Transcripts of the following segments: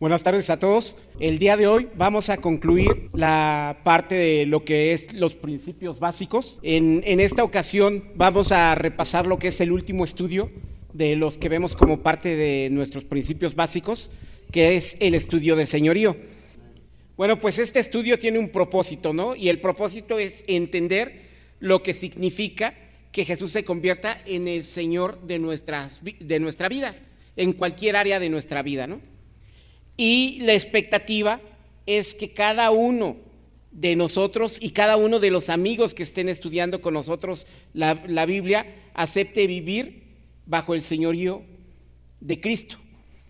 Buenas tardes a todos. El día de hoy vamos a concluir la parte de lo que es los principios básicos. En, esta ocasión vamos a repasar lo que es el último estudio de los que vemos como parte de nuestros principios básicos, que es el estudio de señorío. Bueno, pues este estudio tiene un propósito, ¿no? Y el propósito es entender lo que significa que Jesús se convierta en el Señor de, nuestras, de nuestra vida, en cualquier área de nuestra vida, ¿no? Y la expectativa es que cada uno de nosotros y cada uno de los amigos que estén estudiando con nosotros la, Biblia acepte vivir bajo el señorío de Cristo.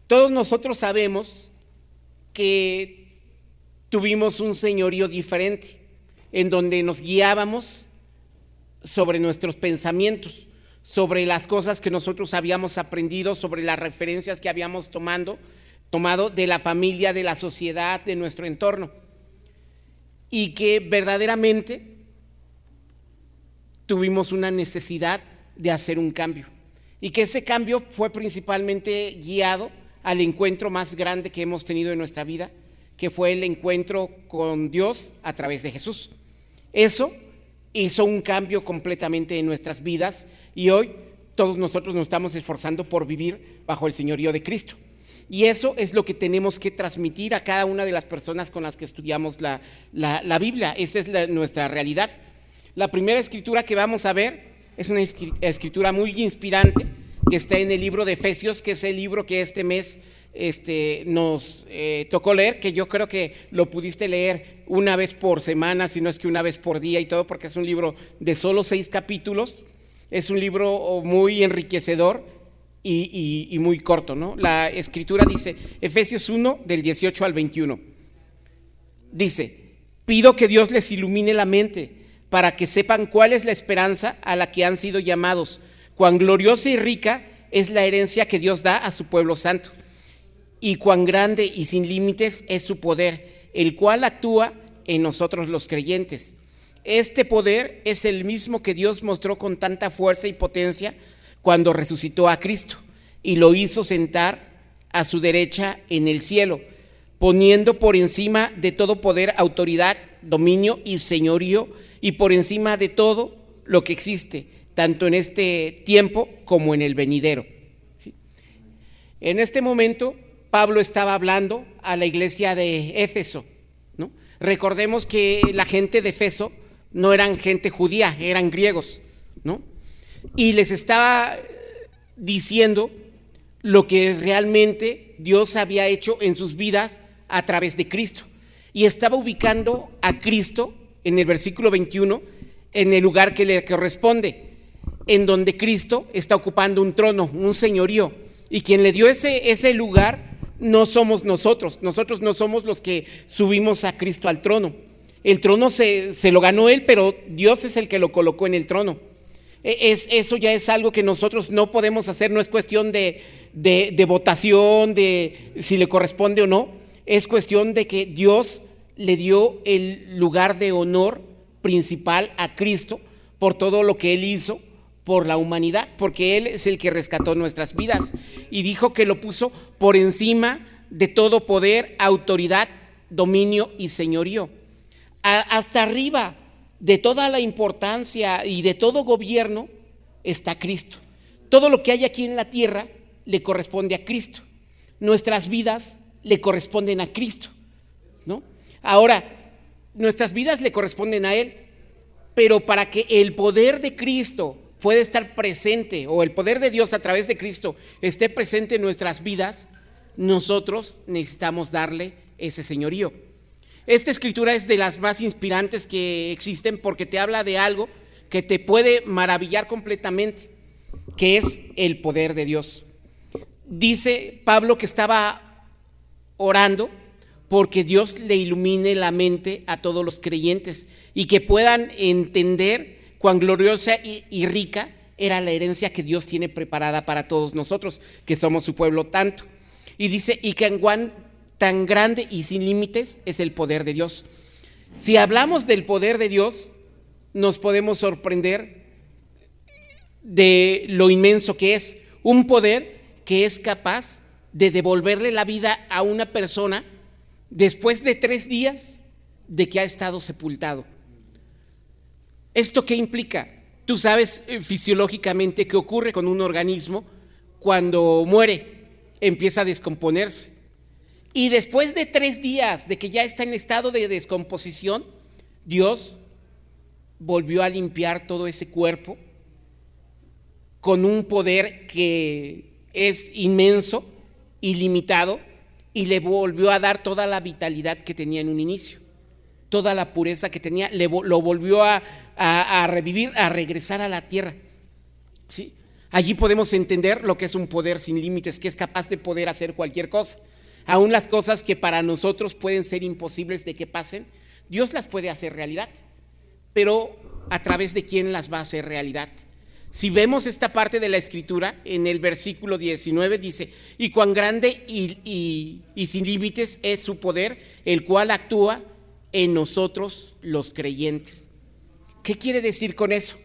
Todos nosotros sabemos que tuvimos un señorío diferente, en donde nos guiábamos sobre nuestros pensamientos, sobre las cosas que nosotros habíamos aprendido, sobre las referencias que habíamos tomando, tomado de la familia, de la sociedad, de nuestro entorno. Y que verdaderamente tuvimos una necesidad de hacer un cambio. Y que ese cambio fue principalmente guiado al encuentro más grande que hemos tenido en nuestra vida, que fue el encuentro con Dios a través de Jesús. Eso hizo un cambio completamente en nuestras vidas y hoy todos nosotros nos estamos esforzando por vivir bajo el señorío de Cristo. Y eso es lo que tenemos que transmitir a cada una de las personas con las que estudiamos la, la, Biblia. Esa es nuestra realidad. La primera escritura que vamos a ver es una escritura muy inspirante que está en el libro de Efesios, que es el libro que este mes este, nos eh, tocó leer, que yo creo que lo pudiste leer una vez por semana, si no es que una vez por día y todo, porque es un libro de solo seis capítulos. Es un libro muy enriquecedor y, muy corto, ¿no? La escritura dice, Efesios 1, del 18 al 21. Dice, pido que Dios les ilumine la mente para que sepan cuál es la esperanza a la que han sido llamados, cuán gloriosa y rica es la herencia que Dios da a su pueblo santo, y cuán grande y sin límites es su poder, el cual actúa en nosotros los creyentes. Este poder es el mismo que Dios mostró con tanta fuerza y potencia cuando resucitó a Cristo y lo hizo sentar a su derecha en el cielo, poniendo por encima de todo poder, autoridad, dominio y señorío, y por encima de todo lo que existe, tanto en este tiempo como en el venidero. En este momento, Pablo estaba hablando a la iglesia de Éfeso. Recordemos que la gente de Éfeso no eran gente judía, eran griegos. Y les estaba diciendo lo que realmente Dios había hecho en sus vidas a través de Cristo. Y estaba ubicando a Cristo en el versículo 21 en el lugar que le corresponde, en donde Cristo está ocupando un trono, un señorío. Y quien le dio ese, ese lugar no somos nosotros, nosotros no somos los que subimos a Cristo al trono. El trono se, se lo ganó él, pero Dios es el que lo colocó en el trono. Es, eso ya es algo que nosotros no podemos hacer, no es cuestión de, de, votación, de si le corresponde o no, es cuestión de que Dios le dio el lugar de honor principal a Cristo por todo lo que Él hizo por la humanidad, porque Él es el que rescató nuestras vidas y dijo que lo puso por encima de todo poder, autoridad, dominio y señorío. Hasta arriba de toda la importancia y de todo gobierno está Cristo. Todo lo que hay aquí en la tierra le corresponde a Cristo. Nuestras vidas le corresponden a Cristo, ¿no? Ahora, nuestras vidas le corresponden a Él, pero para que el poder de Cristo pueda estar presente o el poder de Dios a través de Cristo esté presente en nuestras vidas, nosotros necesitamos darle ese señorío. Esta escritura es de las más inspirantes que existen porque te habla de algo que te puede maravillar completamente, que es el poder de Dios. Dice Pablo que estaba orando porque Dios le ilumine la mente a todos los creyentes y que puedan entender cuán gloriosa y, rica era la herencia que Dios tiene preparada para todos nosotros, que somos su pueblo tanto. Y dice, y que en tan grande y sin límites es el poder de Dios. Si hablamos del poder de Dios, nos podemos sorprender de lo inmenso que es, un poder que es capaz de devolverle la vida a una persona después de tres días de que ha estado sepultado. ¿Esto qué implica? Tú sabes eh, fisiológicamente qué ocurre con un organismo cuando muere, empieza a descomponerse. Y después de tres días de que ya está en estado de descomposición, Dios volvió a limpiar todo ese cuerpo con un poder que es inmenso, ilimitado, y le volvió a dar toda la vitalidad que tenía en un inicio, toda la pureza que tenía, lo volvió a, revivir, a regresar a la tierra. ¿Sí? Allí podemos entender lo que es un poder sin límites, que es capaz de poder hacer cualquier cosa. Aún las cosas que para nosotros pueden ser imposibles de que pasen, Dios las puede hacer realidad. Pero ¿a través de quién las va a hacer realidad? Si vemos esta parte de la escritura, en el versículo 19 dice, y cuán grande y, sin límites es su poder, el cual actúa en nosotros los creyentes. ¿Qué quiere decir con eso?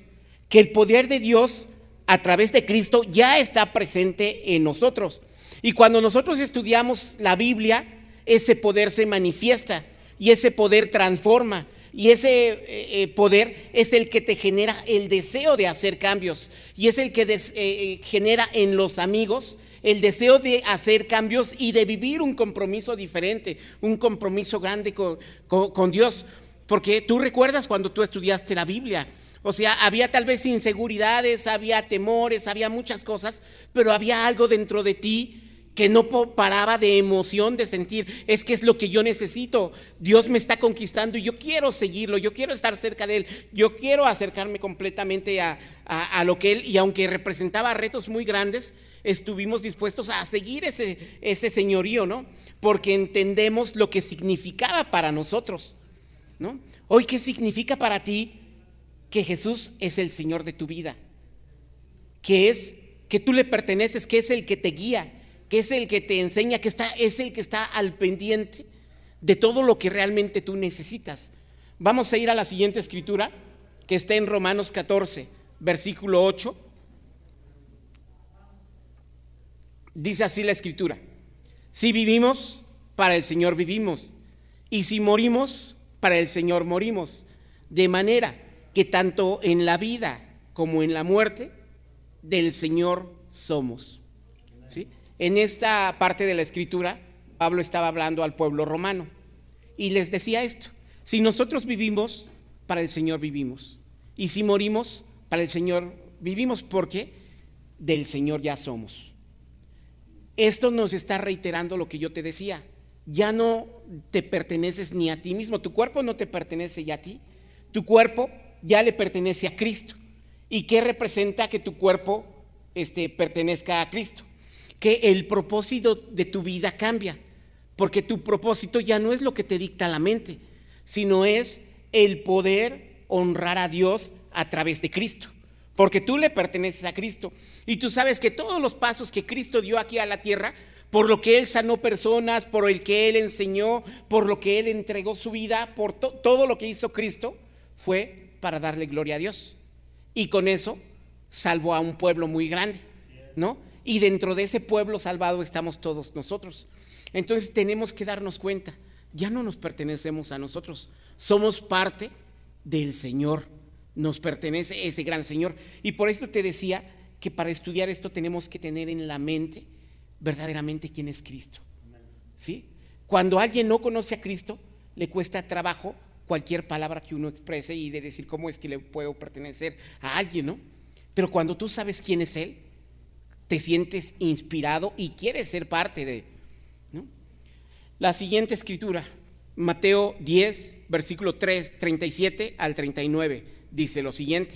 Que el poder de Dios a través de Cristo ya está presente en nosotros. Y cuando nosotros estudiamos la Biblia, ese poder se manifiesta y ese poder transforma y ese eh, eh, poder es el que te genera el deseo de hacer cambios. Y es el que eh, genera en los amigos el deseo de hacer cambios y de vivir un compromiso diferente, un compromiso grande con, con Dios. Porque tú recuerdas cuando tú estudiaste la Biblia, o sea, había tal vez inseguridades, había temores, había muchas cosas, pero había algo dentro de ti que no paraba de emoción, de sentir, es que es lo que yo necesito. Dios me está conquistando y yo quiero seguirlo, yo quiero estar cerca de Él, yo quiero acercarme completamente a, lo que Él, y aunque representaba retos muy grandes, estuvimos dispuestos a seguir ese, ese señorío, ¿no? Porque entendemos lo que significaba para nosotros, ¿no? Hoy, ¿qué significa para ti que Jesús es el Señor de tu vida? Que es, que tú le perteneces, que es el que te guía que es el que te enseña, que está, es el que está al pendiente de todo lo que realmente tú necesitas. Vamos a ir a la siguiente escritura, que está en Romanos 14, versículo 8. Dice así la escritura, si vivimos, para el Señor vivimos, y si morimos, para el Señor morimos, de manera que tanto en la vida como en la muerte, del Señor somos. ¿Sí? En esta parte de la escritura, Pablo estaba hablando al pueblo romano y les decía esto, si nosotros vivimos, para el Señor vivimos, y si morimos, para el Señor vivimos, porque del Señor ya somos. Esto nos está reiterando lo que yo te decía, ya no te perteneces ni a ti mismo, tu cuerpo no te pertenece ya a ti, tu cuerpo ya le pertenece a Cristo. ¿Y qué representa que tu cuerpo este, pertenezca a Cristo? Que el propósito de tu vida cambia, porque tu propósito ya no es lo que te dicta la mente, sino es el poder honrar a Dios a través de Cristo, porque tú le perteneces a Cristo y tú sabes que todos los pasos que Cristo dio aquí a la tierra, por lo que Él sanó personas, por el que Él enseñó, por lo que Él entregó su vida, por todo lo que hizo Cristo, fue para darle gloria a Dios. Y con eso salvó a un pueblo muy grande, ¿no? Y dentro de ese pueblo salvado estamos todos nosotros. Entonces tenemos que darnos cuenta, ya no nos pertenecemos a nosotros, somos parte del Señor, nos pertenece ese gran Señor. Y por eso te decía que para estudiar esto tenemos que tener en la mente verdaderamente quién es Cristo. ¿Sí? Cuando alguien no conoce a Cristo, le cuesta trabajo cualquier palabra que uno exprese y de decir cómo es que le puedo pertenecer a alguien, ¿no? Pero cuando tú sabes quién es Él, te sientes inspirado y quieres ser parte de. La siguiente escritura, Mateo 10, versículo 3, 37 al 39, dice lo siguiente.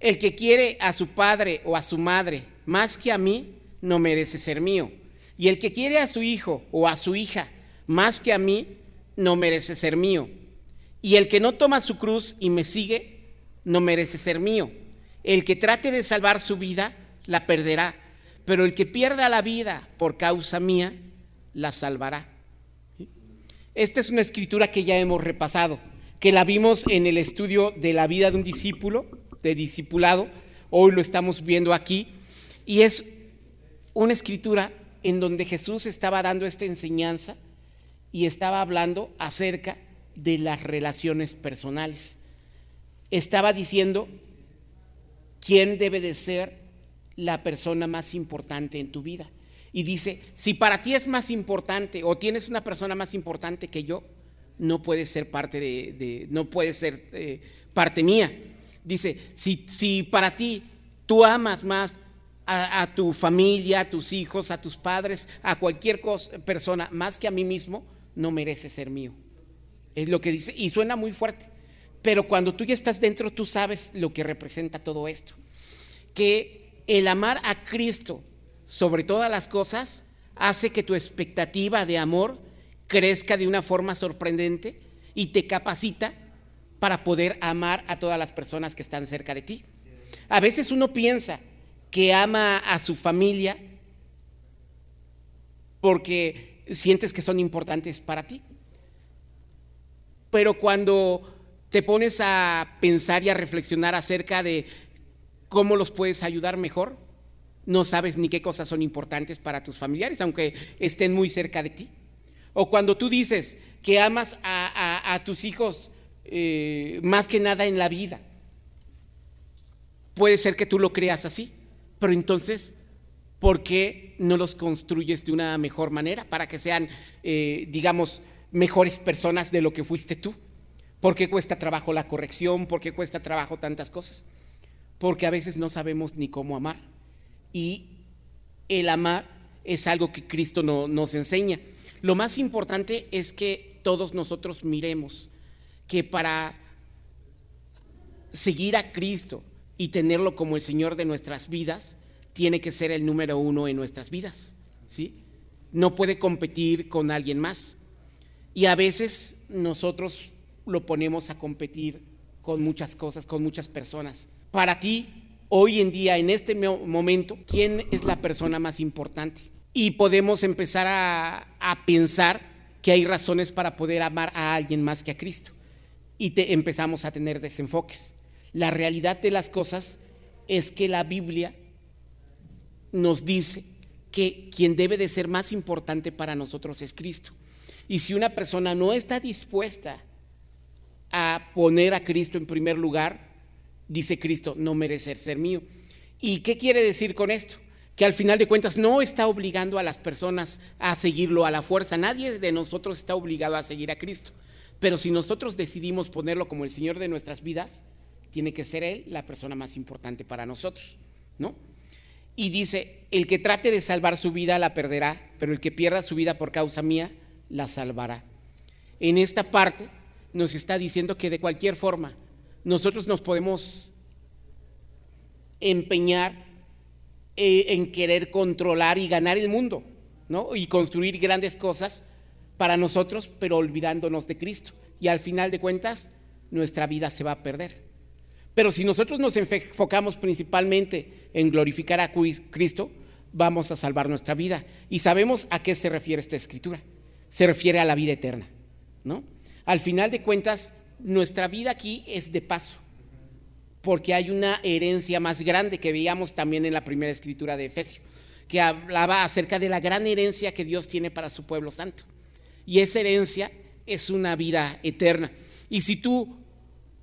El que quiere a su padre o a su madre más que a mí, no merece ser mío. Y el que quiere a su hijo o a su hija más que a mí, no merece ser mío. Y el que no toma su cruz y me sigue, no merece ser mío. El que trate de salvar su vida, la perderá, pero el que pierda la vida por causa mía, la salvará. Esta es una escritura que ya hemos repasado, que la vimos en el estudio de la vida de un discípulo, de discipulado, hoy lo estamos viendo aquí, y es una escritura en donde Jesús estaba dando esta enseñanza y estaba hablando acerca de las relaciones personales. Estaba diciendo quién debe de ser la persona más importante en tu vida. Y dice, si para ti es más importante o tienes una persona más importante que yo, no puede ser parte de, no puede ser eh, parte mía. Dice, si, si para ti tú amas más a, tu familia, a tus hijos, a tus padres, a cualquier persona, más que a mí mismo, no merece ser mío. Es lo que dice, y suena muy fuerte. Pero cuando tú ya estás dentro, tú sabes lo que representa todo esto. Que el amar a Cristo sobre todas las cosas hace que tu expectativa de amor crezca de una forma sorprendente y te capacita para poder amar a todas las personas que están cerca de ti. A veces uno piensa que ama a su familia porque sientes que son importantes para ti. Pero cuando te pones a pensar y a reflexionar acerca de cómo los puedes ayudar mejor, no sabes ni qué cosas son importantes para tus familiares, aunque estén muy cerca de ti. O cuando tú dices que amas a, tus hijos eh, más que nada en la vida, puede ser que tú lo creas así, pero entonces, ¿por qué no los construyes de una mejor manera para que sean, eh, digamos, mejores personas de lo que fuiste tú? ¿Por qué cuesta trabajo la corrección? ¿Por qué cuesta trabajo tantas cosas? Porque a veces no sabemos ni cómo amar y el amar es algo que Cristo no, nos enseña. Lo más importante es que todos nosotros miremos que para seguir a Cristo y tenerlo como el Señor de nuestras vidas, tiene que ser el número uno en nuestras vidas. ¿sí? No puede competir con alguien más. Y a veces nosotros lo ponemos a competir con muchas cosas, con muchas personas. Para ti, hoy en día, en este momento, quién es la persona más importante. Y podemos empezar a, pensar que hay razones para poder amar a alguien más que a Cristo. Y te, empezamos a tener desenfoques. La realidad de las cosas es que la Biblia nos dice que quien debe de ser más importante para nosotros es Cristo. Y si una persona no está dispuesta a poner a Cristo en primer lugar, dice Cristo, no merece ser mío. ¿Y qué quiere decir con esto? Que al final de cuentas no está obligando a las personas a seguirlo a la fuerza. Nadie de nosotros está obligado a seguir a Cristo. Pero si nosotros decidimos ponerlo como el Señor de nuestras vidas, tiene que ser Él la persona más importante para nosotros, ¿no? Y dice, el que trate de salvar su vida la perderá, pero el que pierda su vida por causa mía, la salvará. En esta parte nos está diciendo que de cualquier forma, nosotros nos podemos empeñar eh, en querer controlar y ganar el mundo, ¿no? Y construir grandes cosas para nosotros, pero olvidándonos de Cristo. Y al final de cuentas, nuestra vida se va a perder. Pero si nosotros nos enfocamos principalmente en glorificar a Cristo, vamos a salvar nuestra vida. Y sabemos a qué se refiere esta escritura. Se refiere a la vida eterna, ¿no? Al final de cuentas, nuestra vida aquí es de paso, porque hay una herencia más grande que veíamos también en la primera escritura de Efesios, que hablaba acerca de la gran herencia que Dios tiene para su pueblo santo. Y esa herencia es una vida eterna. Y si tú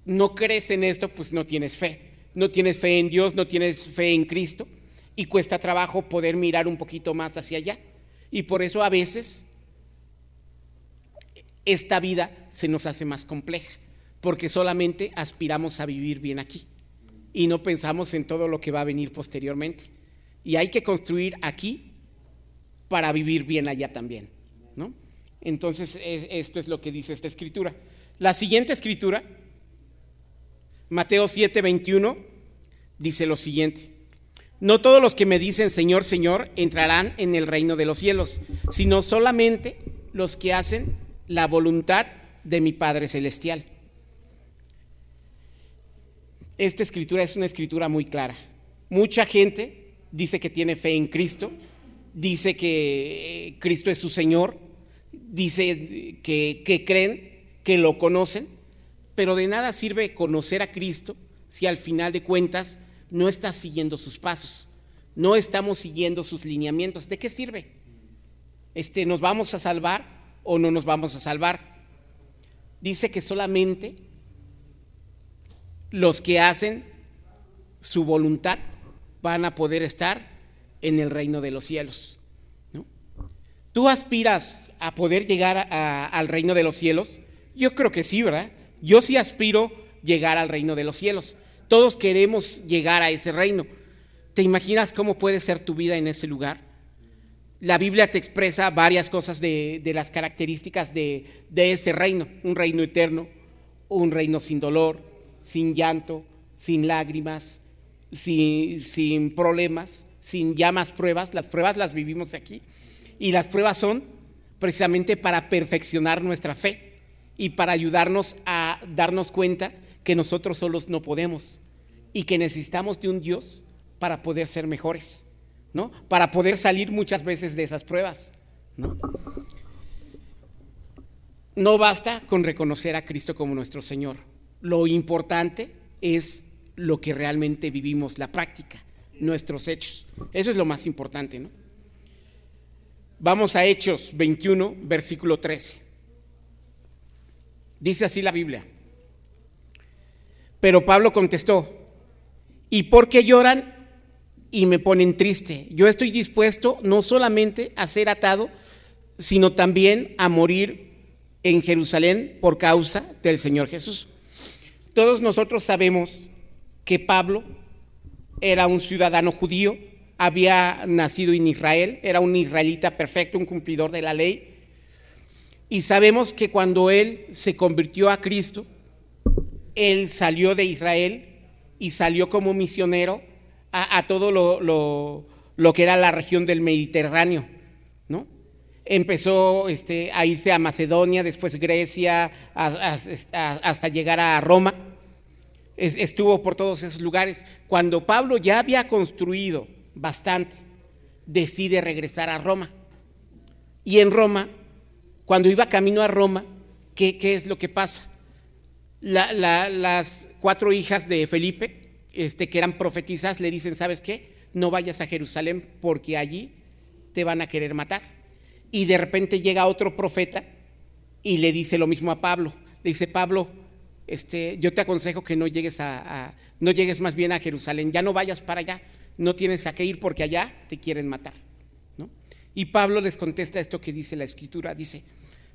no crees en esto, pues no tienes fe. No tienes fe en Dios, no tienes fe en Cristo. Y cuesta trabajo poder mirar un poquito más hacia allá. Y por eso a veces esta vida se nos hace más compleja, porque solamente aspiramos a vivir bien aquí y no pensamos en todo lo que va a venir posteriormente. Y hay que construir aquí para vivir bien allá también, ¿no? Entonces, esto es lo que dice esta escritura. La siguiente escritura, Mateo 7, 21, dice lo siguiente. No todos los que me dicen Señor, Señor entrarán en el reino de los cielos, sino solamente los que hacen la voluntad de mi Padre Celestial. Esta escritura es una escritura muy clara. Mucha gente dice que tiene fe en Cristo, dice que eh, Cristo es su Señor, dice que, que creen, que lo conocen, pero de nada sirve conocer a Cristo si al final de cuentas no estás siguiendo sus pasos, no estamos siguiendo sus lineamientos. ¿De qué sirve? Este, ¿Nos vamos a salvar o no nos vamos a salvar? Dice que solamente los que hacen su voluntad van a poder estar en el reino de los cielos. ¿Tú aspiras a poder llegar al reino de los cielos? Yo creo que sí, ¿verdad? Yo sí aspiro llegar al reino de los cielos. Todos queremos llegar a ese reino. ¿Te imaginas cómo puede ser tu vida en ese lugar? La Biblia te expresa varias cosas de, las características de, ese reino. Un reino eterno, un reino sin dolor, sin llanto, sin lágrimas, sin, sin problemas, sin ya más pruebas. Las pruebas las vivimos aquí. Y las pruebas son precisamente para perfeccionar nuestra fe y para ayudarnos a darnos cuenta que nosotros solos no podemos y que necesitamos de un Dios para poder ser mejores, ¿no? Para poder salir muchas veces de esas pruebas, ¿no? No basta con reconocer a Cristo como nuestro Señor. Lo importante es lo que realmente vivimos, la práctica, nuestros hechos. Eso es lo más importante, ¿no? Vamos a Hechos 21, versículo 13. Dice así la Biblia. Pero Pablo contestó, ¿y por qué lloran y me ponen triste? Yo estoy dispuesto no solamente a ser atado, sino también a morir en Jerusalén por causa del Señor Jesús. Todos nosotros sabemos que Pablo era un ciudadano judío, había nacido en Israel, era un israelita perfecto, un cumplidor de la ley. Y sabemos que cuando él se convirtió a Cristo, él salió de Israel y salió como misionero a, todo lo, que era la región del Mediterráneo, ¿no? Empezó este, a irse a Macedonia, después Grecia, hasta llegar a Roma. Estuvo por todos esos lugares. Cuando Pablo ya había construido bastante, decide regresar a Roma. Y en Roma, cuando iba camino a Roma, ¿qué, es lo que pasa? las cuatro hijas de Felipe, este, que eran profetizas, le dicen, ¿sabes qué? No vayas a Jerusalén porque allí te van a querer matar. Y de repente llega otro profeta y le dice lo mismo a Pablo. Le dice, Pablo, este, yo te aconsejo que no llegues a, no llegues más bien a Jerusalén, ya no vayas para allá, no tienes a qué ir porque allá te quieren matar. ¿no? Y Pablo les contesta esto que dice la escritura, dice,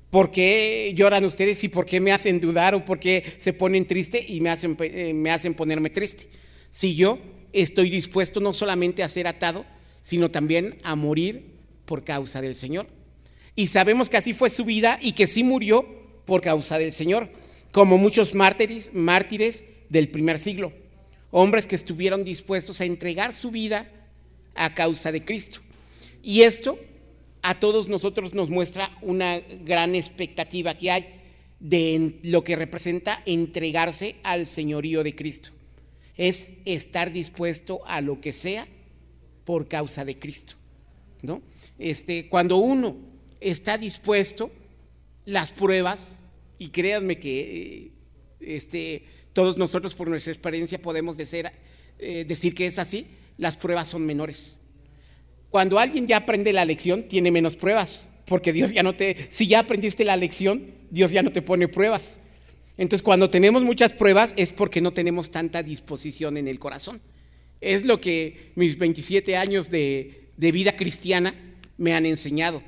¿por qué lloran ustedes y por qué me hacen dudar o por qué se ponen triste y me hacen, eh, me hacen ponerme triste? Si yo estoy dispuesto no solamente a ser atado, sino también a morir por causa del Señor. Y sabemos que así fue su vida y que sí murió por causa del Señor, como muchos mártires, del primer siglo hombres que estuvieron dispuestos a entregar su vida a causa de Cristo. Y esto a todos nosotros nos muestra una gran expectativa que hay de lo que representa entregarse al señorío de Cristo. Es estar dispuesto a lo que sea por causa de Cristo. ¿no? Este, cuando uno está dispuesto, las pruebas, y créanme que eh, este, todos nosotros por nuestra experiencia podemos decir, eh, decir que es así, las pruebas son menores. Cuando alguien ya aprende la lección, tiene menos pruebas, porque Dios ya no te, si ya aprendiste la lección, Dios ya no te pone pruebas. Entonces, cuando tenemos muchas pruebas es porque no tenemos tanta disposición en el corazón. Es lo que mis 27 años de vida cristiana me han enseñado.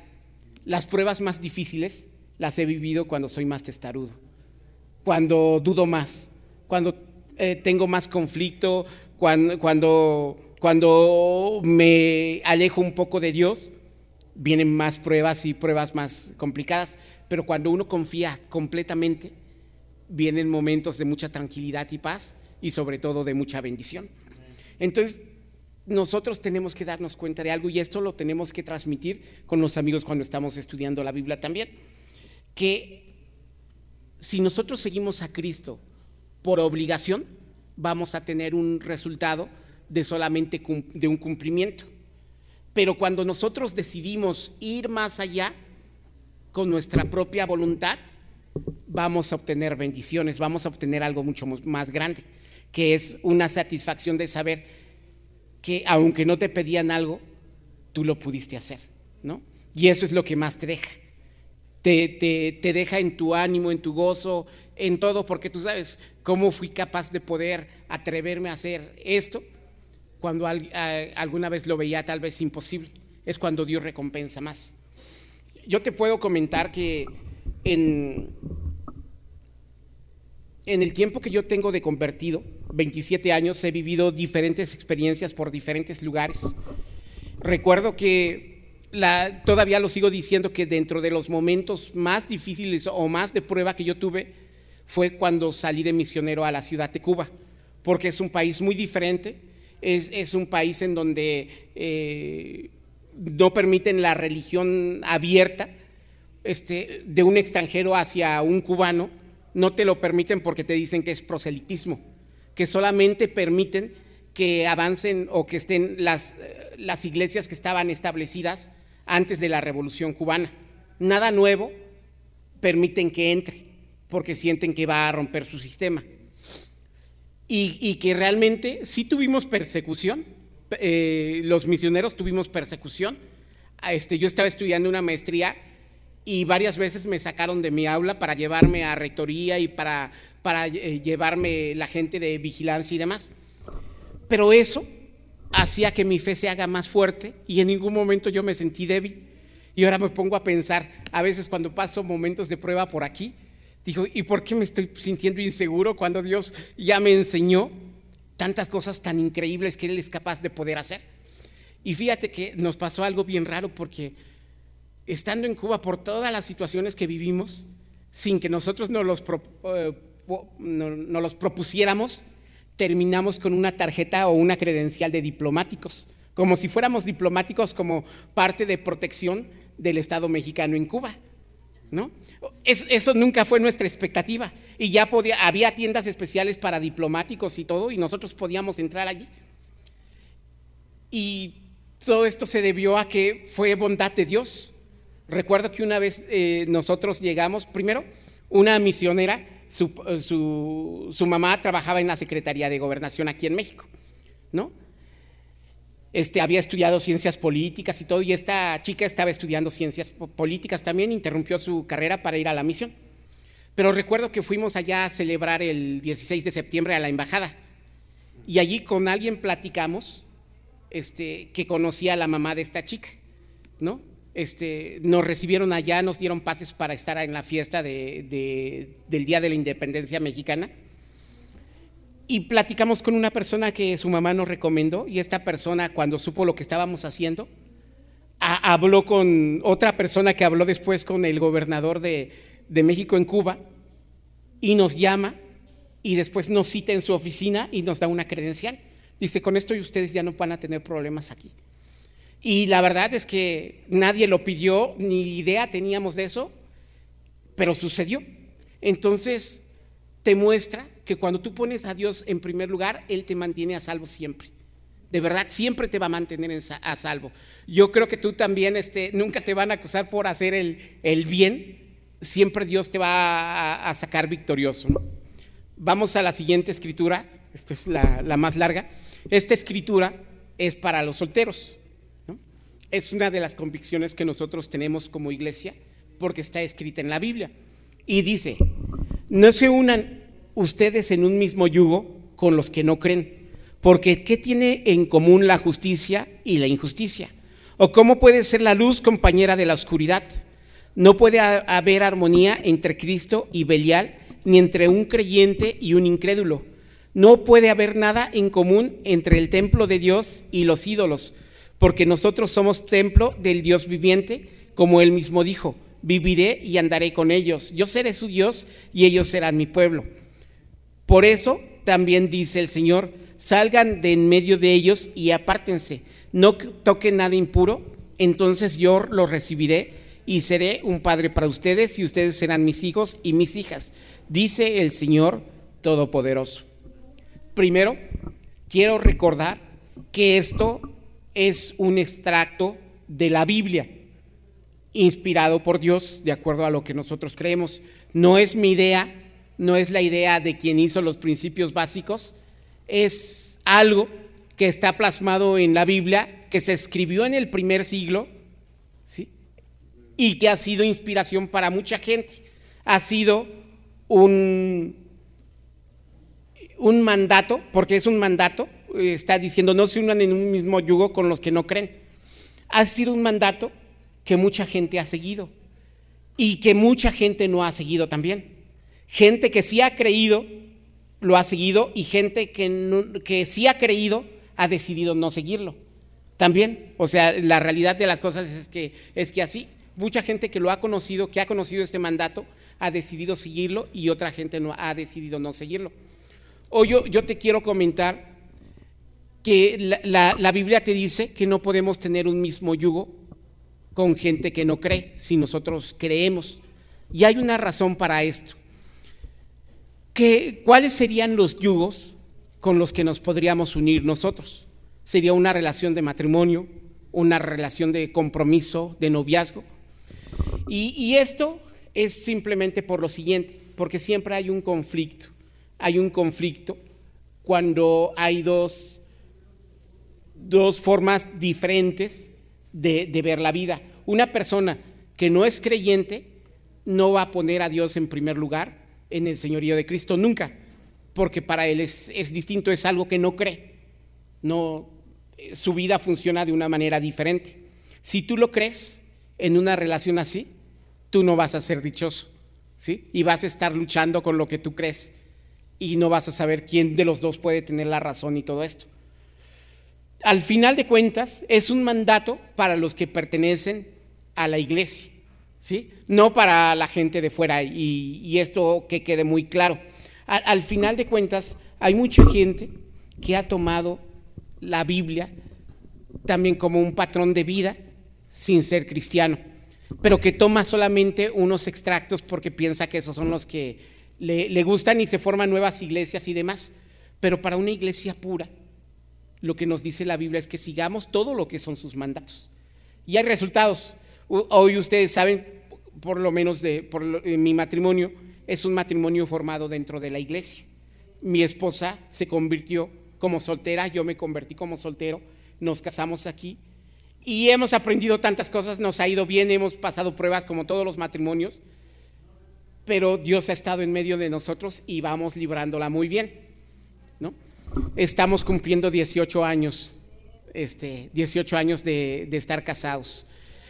Las pruebas más difíciles las he vivido cuando soy más testarudo, cuando dudo más, cuando eh, tengo más conflicto, cuando, cuando, cuando me alejo un poco de Dios, vienen más pruebas y pruebas más complicadas, pero cuando uno confía completamente, vienen momentos de mucha tranquilidad y paz y sobre todo de mucha bendición. Entonces, nosotros tenemos que darnos cuenta de algo y esto lo tenemos que transmitir con los amigos cuando estamos estudiando la Biblia también, que si nosotros seguimos a Cristo por obligación, vamos a tener un resultado de solamente de un cumplimiento. Pero cuando nosotros decidimos ir más allá con nuestra propia voluntad, vamos a obtener bendiciones, vamos a obtener algo mucho más grande, que es una satisfacción de saber que aunque no te pedían algo, tú lo pudiste hacer, ¿no? Y eso es lo que más te deja. Te, te, deja en tu ánimo, en tu gozo, en todo, porque tú sabes cómo fui capaz de poder atreverme a hacer esto cuando alguna vez lo veía tal vez imposible. Es cuando Dios recompensa más. Yo te puedo comentar que en, en el tiempo que yo tengo de convertido, 27 años, he vivido diferentes experiencias por diferentes lugares. Recuerdo que la, todavía lo sigo diciendo que dentro de los momentos más difíciles o más de prueba que yo tuve fue cuando salí de misionero a la ciudad de Cuba, porque es un país muy diferente, es, un país en donde eh, no permiten la religión abierta este, de un extranjero hacia un cubano no te lo permiten porque te dicen que es proselitismo, que solamente permiten que avancen o que estén las, eh, las iglesias que estaban establecidas antes de la revolución cubana. Nada nuevo permiten que entre porque sienten que va a romper su sistema. Y, que realmente sí tuvimos persecución, eh, los misioneros tuvimos persecución. Este, yo estaba estudiando una maestría y varias veces me sacaron de mi aula para llevarme a rectoría y para, para eh, llevarme la gente de vigilancia y demás. Pero eso hacía que mi fe se haga más fuerte y en ningún momento yo me sentí débil. Y ahora me pongo a pensar, a veces cuando paso momentos de prueba por aquí, digo, ¿y por qué me estoy sintiendo inseguro cuando Dios ya me enseñó tantas cosas tan increíbles que Él es capaz de poder hacer? Y fíjate que nos pasó algo bien raro porque estando en Cuba por todas las situaciones que vivimos, sin que nosotros nos los, eh, los propusiéramos, terminamos con una tarjeta o una credencial de diplomáticos, como si fuéramos diplomáticos como parte de protección del Estado mexicano en Cuba. ¿No? eso nunca fue nuestra expectativa. Y ya podía, había tiendas especiales para diplomáticos y todo, y nosotros podíamos entrar allí. Y todo esto se debió a que fue bondad de Dios. Recuerdo que una vez eh, nosotros llegamos, primero, una misionera, eh, su, su, mamá trabajaba en la Secretaría de Gobernación aquí en México, ¿no? Este, había estudiado ciencias políticas y todo, y esta chica estaba estudiando ciencias políticas también, interrumpió su carrera para ir a la misión. Pero recuerdo que fuimos allá a celebrar el 16 de septiembre a la embajada, y allí con alguien platicamos este, que conocía a la mamá de esta chica, ¿no? Este, nos recibieron allá, nos dieron pases para estar en la fiesta del Día de la Independencia Mexicana. Y platicamos con una persona que su mamá nos recomendó y esta persona cuando supo lo que estábamos haciendo, habló con otra persona que habló después con el gobernador de, de México en Cuba y nos llama y después nos cita en su oficina y nos da una credencial. Dice, con esto ustedes ya no van a tener problemas aquí. Y la verdad es que nadie lo pidió, ni idea teníamos de eso, pero sucedió. Entonces, te muestra que cuando tú pones a Dios en primer lugar, Él te mantiene a salvo siempre. De verdad, siempre te va a mantener a salvo. Yo creo que tú también este, nunca te van a acusar por hacer el, el bien. Siempre Dios te va a, sacar victorioso. Vamos a la siguiente escritura. Esta es la, la más larga. Esta escritura es para los solteros. Es una de las convicciones que nosotros tenemos como iglesia porque está escrita en la Biblia. Y dice, no se unan ustedes en un mismo yugo con los que no creen, porque ¿qué tiene en común la justicia y la injusticia? ¿O cómo puede ser la luz compañera de la oscuridad? No puede haber armonía entre Cristo y Belial, ni entre un creyente y un incrédulo. No puede haber nada en común entre el templo de Dios y los ídolos porque nosotros somos templo del Dios viviente, como él mismo dijo, viviré y andaré con ellos, yo seré su Dios y ellos serán mi pueblo. Por eso también dice el Señor, salgan de en medio de ellos y apártense, no toquen nada impuro, entonces yo los recibiré y seré un padre para ustedes y ustedes serán mis hijos y mis hijas, dice el Señor Todopoderoso. Primero, quiero recordar que esto es un extracto de la Biblia, inspirado por Dios, de acuerdo a lo que nosotros creemos. No es mi idea, no es la idea de quien hizo los principios básicos, es algo que está plasmado en la Biblia, que se escribió en el primer siglo, ¿sí? y que ha sido inspiración para mucha gente. Ha sido un, un mandato, porque es un mandato, está diciendo no se unan en un mismo yugo con los que no creen. Ha sido un mandato que mucha gente ha seguido y que mucha gente no ha seguido también. Gente que sí ha creído, lo ha seguido y gente que, que sí ha creído, ha decidido no seguirlo. También, o sea, la realidad de las cosas es que, es que así, mucha gente que lo ha conocido, que ha conocido este mandato, ha decidido seguirlo y otra gente no ha decidido no seguirlo. Hoy yo te quiero comentar que la, Biblia te dice que no podemos tener un mismo yugo con gente que no cree, si nosotros creemos. Y hay una razón para esto. Que, ¿Cuáles serían los yugos con los que nos podríamos unir nosotros? Sería una relación de matrimonio, una relación de compromiso, de noviazgo. Y, y esto es simplemente por lo siguiente, porque siempre hay un conflicto. Hay un conflicto cuando hay dos dos formas diferentes de, ver la vida. Una persona que no es creyente no va a poner a Dios en primer lugar en el señorío de Cristo nunca, porque para él es, es distinto, es algo que no cree. No, su vida funciona de una manera diferente. Si tú lo crees en una relación así, tú no vas a ser dichoso, ¿sí? Y vas a estar luchando con lo que tú crees y no vas a saber quién de los dos puede tener la razón y todo esto al final de cuentas, es un mandato para los que pertenecen a la iglesia, ¿sí? No para la gente de fuera, y, esto que quede muy claro. Al, final de cuentas, hay mucha gente que ha tomado la Biblia también como un patrón de vida sin ser cristiano, pero que toma solamente unos extractos porque piensa que esos son los que le gustan y se forman nuevas iglesias y demás. Pero para una iglesia pura, lo que nos dice la Biblia es que sigamos todo lo que son sus mandatos. Y hay resultados. Hoy ustedes saben, por lo menos de por mi matrimonio, es un matrimonio formado dentro de la iglesia. Mi esposa se convirtió como soltera, yo me convertí como soltero, nos casamos aquí y hemos aprendido tantas cosas, nos ha ido bien, hemos pasado pruebas como todos los matrimonios, pero Dios ha estado en medio de nosotros y vamos librándola muy bien, ¿no? Estamos cumpliendo 18 años, este, 18 años de, estar casados.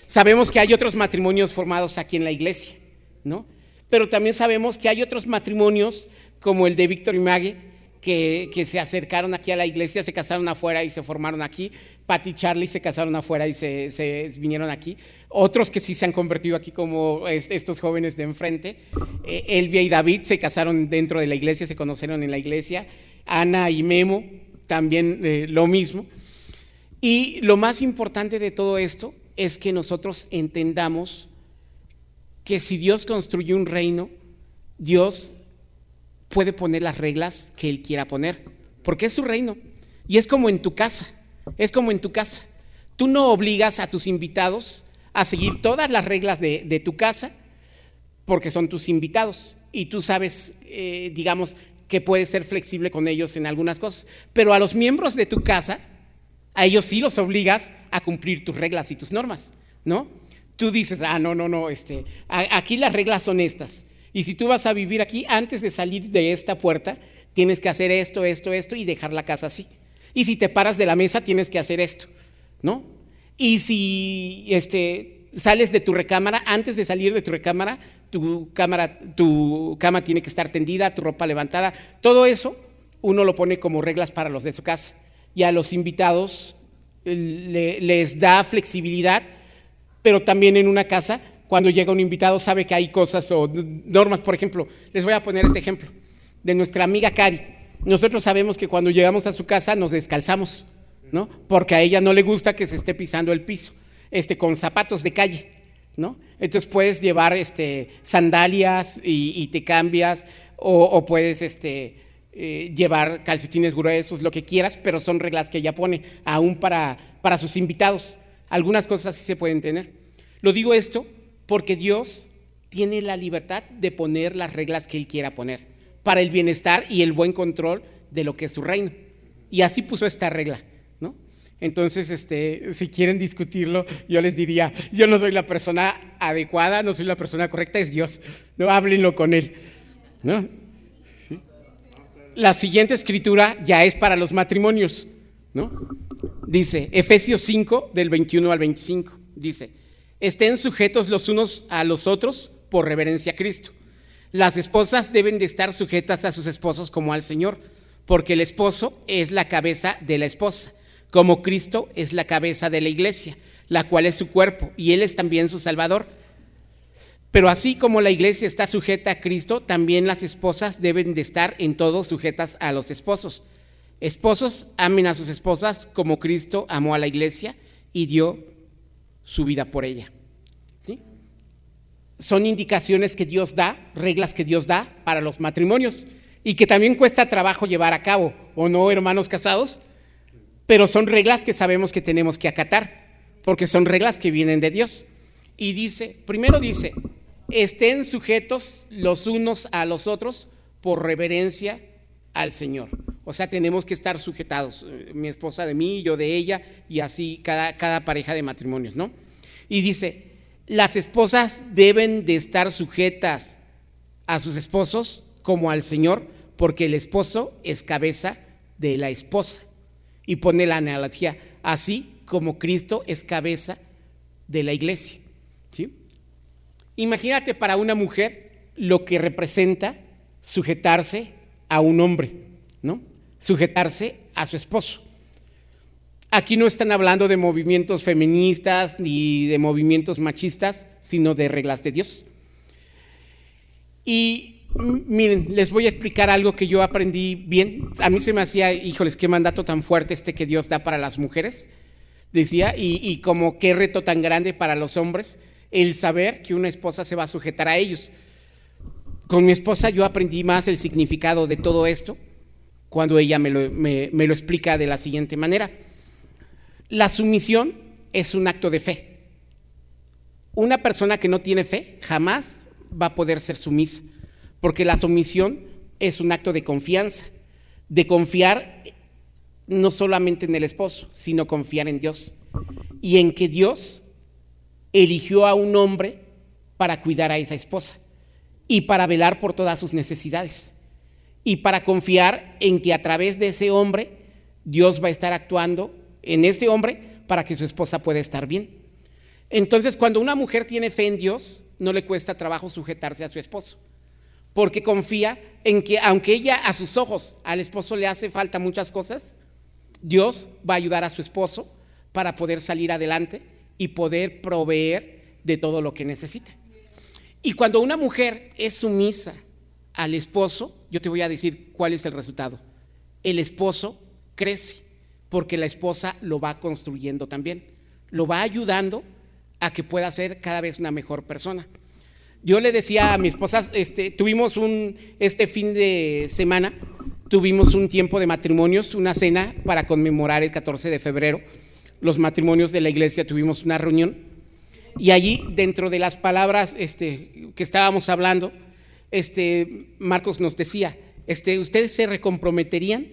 Sabemos que hay otros matrimonios formados aquí en la iglesia, ¿no? Pero también sabemos que hay otros matrimonios como el de Víctor y Maggie, que, se acercaron aquí a la iglesia, se casaron afuera y se formaron aquí. Patty y Charlie se casaron afuera y se, vinieron aquí. Otros que sí se han convertido aquí como estos jóvenes de enfrente. Eh, Elvia y David se casaron dentro de la iglesia, se conocieron en la iglesia. Ana y Memo, también eh, lo mismo. Y lo más importante de todo esto es que nosotros entendamos que si Dios construye un reino, Dios puede poner las reglas que Él quiera poner, porque es su reino. Y es como en tu casa, es como en tu casa. Tú no obligas a tus invitados a seguir todas las reglas de, tu casa, porque son tus invitados. Y tú sabes, eh, digamos, que puedes ser flexible con ellos en algunas cosas. Pero a los miembros de tu casa, a ellos sí los obligas a cumplir tus reglas y tus normas, ¿no? Tú dices, ah, no, no, no, este, aquí las reglas son estas. Y si tú vas a vivir aquí, antes de salir de esta puerta, tienes que hacer esto, esto, esto y dejar la casa así. Y si te paras de la mesa, tienes que hacer esto, ¿no? Y si este, sales de tu recámara, antes de salir de tu recámara, tu, cámara, tu cama tiene que estar tendida, tu ropa levantada, todo eso uno lo pone como reglas para los de su casa. Y a los invitados les da flexibilidad, pero también en una casa, cuando llega un invitado sabe que hay cosas o normas, por ejemplo, les voy a poner este ejemplo, de nuestra amiga Cari. Nosotros sabemos que cuando llegamos a su casa nos descalzamos, ¿no? Porque a ella no le gusta que se esté pisando el piso, este, con zapatos de calle. ¿no? Entonces puedes llevar este, sandalias y, te cambias, o, puedes este, eh, llevar calcetines gruesos, lo que quieras, pero son reglas que ella pone, aún para, para sus invitados. Algunas cosas sí se pueden tener. Lo digo esto porque Dios tiene la libertad de poner las reglas que Él quiera poner, para el bienestar y el buen control de lo que es su reino. Y así puso esta regla. Entonces, este, si quieren discutirlo, yo les diría, yo no soy la persona adecuada, no soy la persona correcta, es Dios. No háblenlo con él. ¿no? La siguiente escritura ya es para los matrimonios, ¿no? Dice, Efesios 5, del 21 al 25, dice, estén sujetos los unos a los otros por reverencia a Cristo. Las esposas deben de estar sujetas a sus esposos como al Señor, porque el esposo es la cabeza de la esposa, como Cristo es la cabeza de la iglesia, la cual es su cuerpo, y Él es también su Salvador. Pero así como la iglesia está sujeta a Cristo, también las esposas deben de estar en todo sujetas a los esposos. Esposos amen a sus esposas como Cristo amó a la iglesia y dio su vida por ella. Son indicaciones que Dios da, reglas que Dios da para los matrimonios y que también cuesta trabajo llevar a cabo, ¿o no, hermanos casados? Pero son reglas que sabemos que tenemos que acatar, porque son reglas que vienen de Dios. Y dice, primero dice, estén sujetos los unos a los otros por reverencia al Señor. O sea, tenemos que estar sujetados, eh, mi esposa de mí, yo de ella, y así cada, cada pareja de matrimonios, ¿no? Y dice, las esposas deben de estar sujetas a sus esposos como al Señor, porque el esposo es cabeza de la esposa. Y pone la analogía, así como Cristo es cabeza de la iglesia. Imagínate para una mujer lo que representa sujetarse a un hombre, ¿no? Sujetarse a su esposo. Aquí no están hablando de movimientos feministas ni de movimientos machistas, sino de reglas de Dios. Y miren, les voy a explicar algo que yo aprendí bien. A mí se me hacía, híjoles, qué mandato tan fuerte este que Dios da para las mujeres, decía, y, como qué reto tan grande para los hombres el saber que una esposa se va a sujetar a ellos. Con mi esposa yo aprendí más el significado de todo esto cuando ella me lo, explica de la siguiente manera. La sumisión es un acto de fe. Una persona que no tiene fe jamás va a poder ser sumisa, porque la sumisión es un acto de confianza, de confiar no solamente en el esposo, sino confiar en Dios y en que Dios eligió a un hombre para cuidar a esa esposa y para velar por todas sus necesidades y para confiar en que a través de ese hombre Dios va a estar actuando en ese hombre para que su esposa pueda estar bien. Entonces, cuando una mujer tiene fe en Dios, no le cuesta trabajo sujetarse a su esposo, porque confía en que aunque ella a sus ojos al esposo le hace falta muchas cosas, Dios va a ayudar a su esposo para poder salir adelante y poder proveer de todo lo que necesita. Y cuando una mujer es sumisa al esposo, yo te voy a decir cuál es el resultado. El esposo crece porque la esposa lo va construyendo también, lo va ayudando a que pueda ser cada vez una mejor persona. Yo le decía a mi esposa, este, tuvimos un, este fin de semana, tuvimos un tiempo de matrimonios, una cena para conmemorar el 14 de febrero los matrimonios de la iglesia tuvimos una reunión y allí dentro de las palabras este, que estábamos hablando, este, Marcos nos decía, este, ¿ustedes se recomprometerían?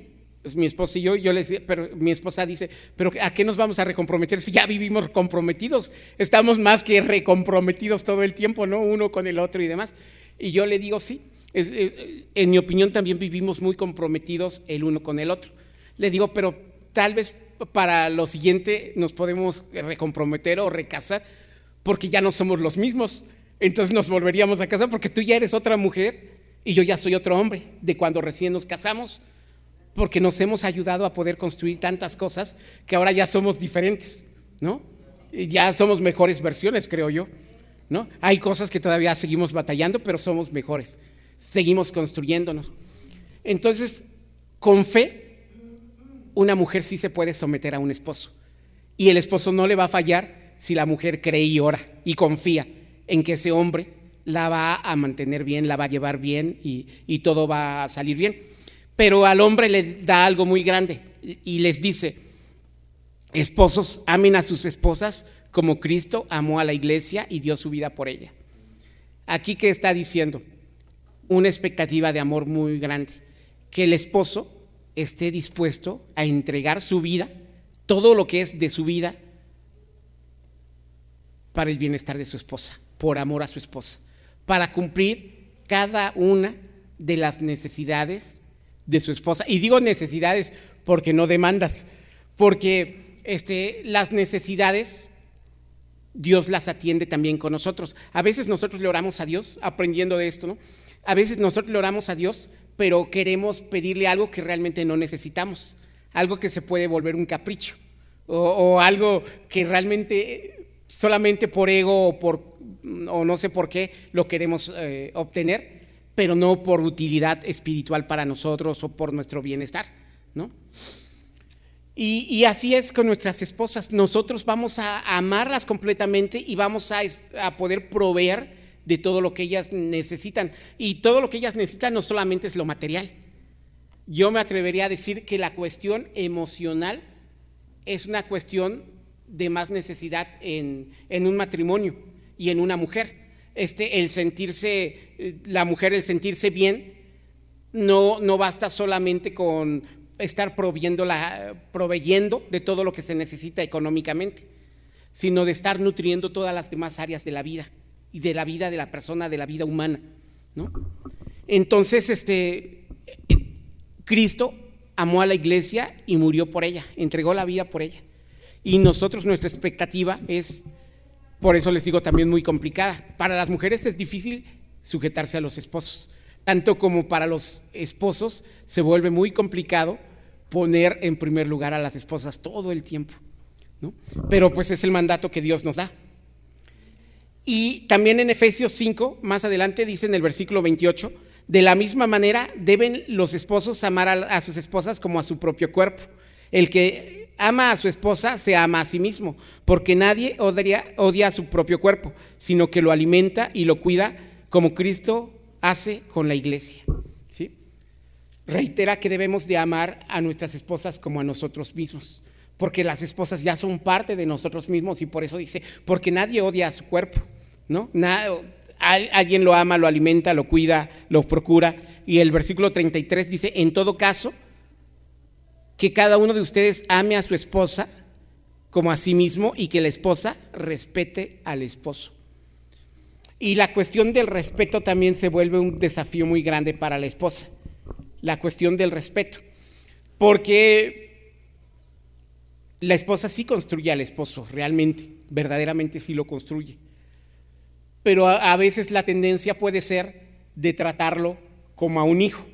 Mi esposa y yo, yo le decía, pero mi esposa dice, pero ¿a qué nos vamos a recomprometer si ya vivimos comprometidos? Estamos más que recomprometidos todo el tiempo, ¿no? Uno con el otro y demás. Y yo le digo, sí, eh, en mi opinión también vivimos muy comprometidos el uno con el otro. Le digo, pero tal vez para lo siguiente nos podemos recomprometer o recasar porque ya no somos los mismos. Entonces nos volveríamos a casar porque tú ya eres otra mujer y yo ya soy otro hombre de cuando recién nos casamos, porque nos hemos ayudado a poder construir tantas cosas que ahora ya somos diferentes, ¿no? Ya somos mejores versiones, creo yo, ¿no? Hay cosas que todavía seguimos batallando, pero somos mejores, seguimos construyéndonos. Entonces, con fe una mujer sí se puede someter a un esposo. Y el esposo no le va a fallar si la mujer cree y ora y confía en que ese hombre la va a mantener bien, la va a llevar bien y, todo va a salir bien. Pero al hombre le da algo muy grande y les dice, esposos, amen a sus esposas como Cristo amó a la iglesia y dio su vida por ella. Aquí que está diciendo una expectativa de amor muy grande, que el esposo esté dispuesto a entregar su vida todo lo que es de su vida para el bienestar de su esposa, por amor a su esposa, para cumplir cada una de las necesidades de su esposa. Y digo necesidades porque no demandas, porque este, las necesidades Dios las atiende también con nosotros. A veces nosotros le oramos a Dios, aprendiendo de esto, ¿no? A veces nosotros le oramos a Dios, pero queremos pedirle algo que realmente no necesitamos, algo que se puede volver un capricho, o, algo que realmente solamente por ego o, por, o no sé por qué lo queremos eh, obtener, pero no por utilidad espiritual para nosotros o por nuestro bienestar, ¿no? Y, así es con nuestras esposas. Nosotros vamos a amarlas completamente y vamos a, poder proveer de todo lo que ellas necesitan. Y todo lo que ellas necesitan no solamente es lo material. Yo me atrevería a decir que la cuestión emocional es una cuestión de más necesidad en un matrimonio y en una mujer. Este, el sentirse, eh, la mujer, el sentirse bien, no, no basta solamente con estar la, proveyendo de todo lo que se necesita económicamente, sino de estar nutriendo todas las demás áreas de la vida y de la vida de la persona, de la vida humana. ¿no? Entonces, este, Cristo amó a la iglesia y murió por ella, entregó la vida por ella. Y nosotros, nuestra expectativa es, por eso les digo también muy complicada. Para las mujeres es difícil sujetarse a los esposos, tanto como para los esposos se vuelve muy complicado poner en primer lugar a las esposas todo el tiempo. ¿no? Pero pues es el mandato que Dios nos da. Y también en Efesios 5, más adelante dice en el versículo 28, de la misma manera deben los esposos amar a, sus esposas como a su propio cuerpo. El que ama a su esposa se ama a sí mismo, porque nadie odia, odia a su propio cuerpo, sino que lo alimenta y lo cuida como Cristo hace con la iglesia reitera que debemos de amar a nuestras esposas como a nosotros mismos, porque las esposas ya son parte de nosotros mismos y por eso dice, porque nadie odia a su cuerpo, ¿no? alguien lo ama, lo alimenta, lo cuida, lo procura. Y el versículo 33 dice, en todo caso, que cada uno de ustedes ame a su esposa como a sí mismo y que la esposa respete al esposo. Y la cuestión del respeto también se vuelve un desafío muy grande para la esposa la cuestión del respeto, porque la esposa sí construye al esposo, realmente, verdaderamente sí lo construye, pero a, veces la tendencia puede ser de tratarlo como a un hijo,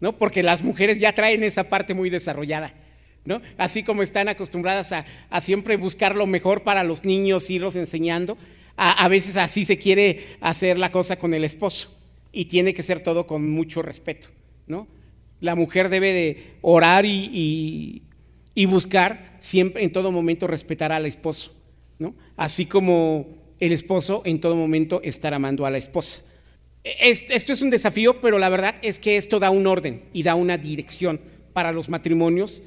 ¿no? Porque las mujeres ya traen esa parte muy desarrollada. ¿No? Así como están acostumbradas a, siempre buscar lo mejor para los niños, irlos enseñando, a, veces así se quiere hacer la cosa con el esposo y tiene que ser todo con mucho respeto, ¿no? La mujer debe de orar y, buscar siempre, en todo momento, respetar al esposo, ¿no? Así como el esposo en todo momento estar amando a la esposa. Esto es un desafío, pero la verdad es que esto da un orden y da una dirección para los matrimonios,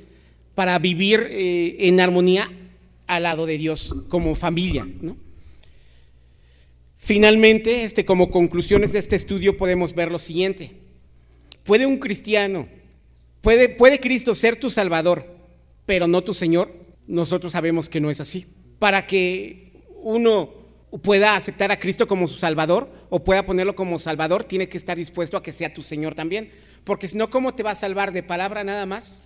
para vivir eh, en armonía al lado de Dios como familia. Finalmente, este, como conclusiones de este estudio podemos ver lo siguiente. ¿Puede un cristiano, puede, puede Cristo ser tu Salvador, pero no tu Señor? Nosotros sabemos que no es así. Para que uno pueda aceptar a Cristo como su Salvador o pueda ponerlo como Salvador, tiene que estar dispuesto a que sea tu Señor también. Porque si no, ¿cómo te va a salvar de palabra nada más?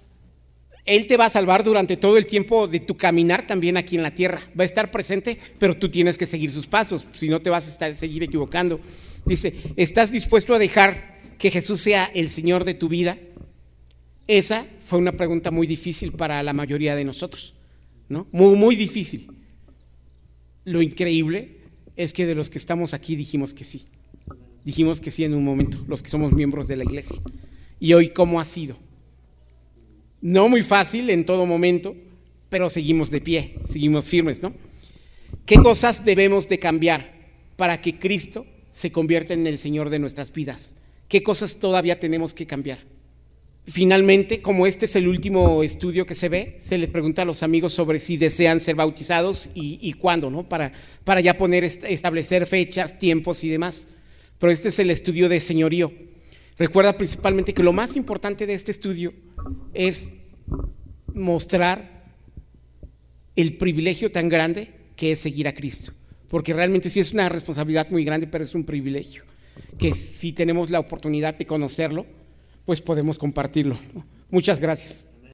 Él te va a salvar durante todo el tiempo de tu caminar también aquí en la tierra. Va a estar presente, pero tú tienes que seguir sus pasos, si no te vas a estar, seguir equivocando. Dice, ¿estás dispuesto a dejar que Jesús sea el Señor de tu vida? Esa fue una pregunta muy difícil para la mayoría de nosotros, ¿no? Muy, muy difícil. Lo increíble es que de los que estamos aquí dijimos que sí. Dijimos que sí en un momento, los que somos miembros de la iglesia. Y hoy, ¿cómo ha sido? No muy fácil en todo momento, pero seguimos de pie, seguimos firmes, ¿no? ¿Qué cosas debemos de cambiar para que Cristo se convierta en el Señor de nuestras vidas? qué cosas todavía tenemos que cambiar. Finalmente, como este es el último estudio que se ve, se les pregunta a los amigos sobre si desean ser bautizados y, cuándo, ¿no? Para, para ya poner, establecer fechas, tiempos y demás. Pero este es el estudio de señorío. Recuerda principalmente que lo más importante de este estudio es mostrar el privilegio tan grande que es seguir a Cristo. Porque realmente sí es una responsabilidad muy grande, pero es un privilegio. Que si tenemos la oportunidad de conocerlo, pues podemos compartirlo. Muchas gracias.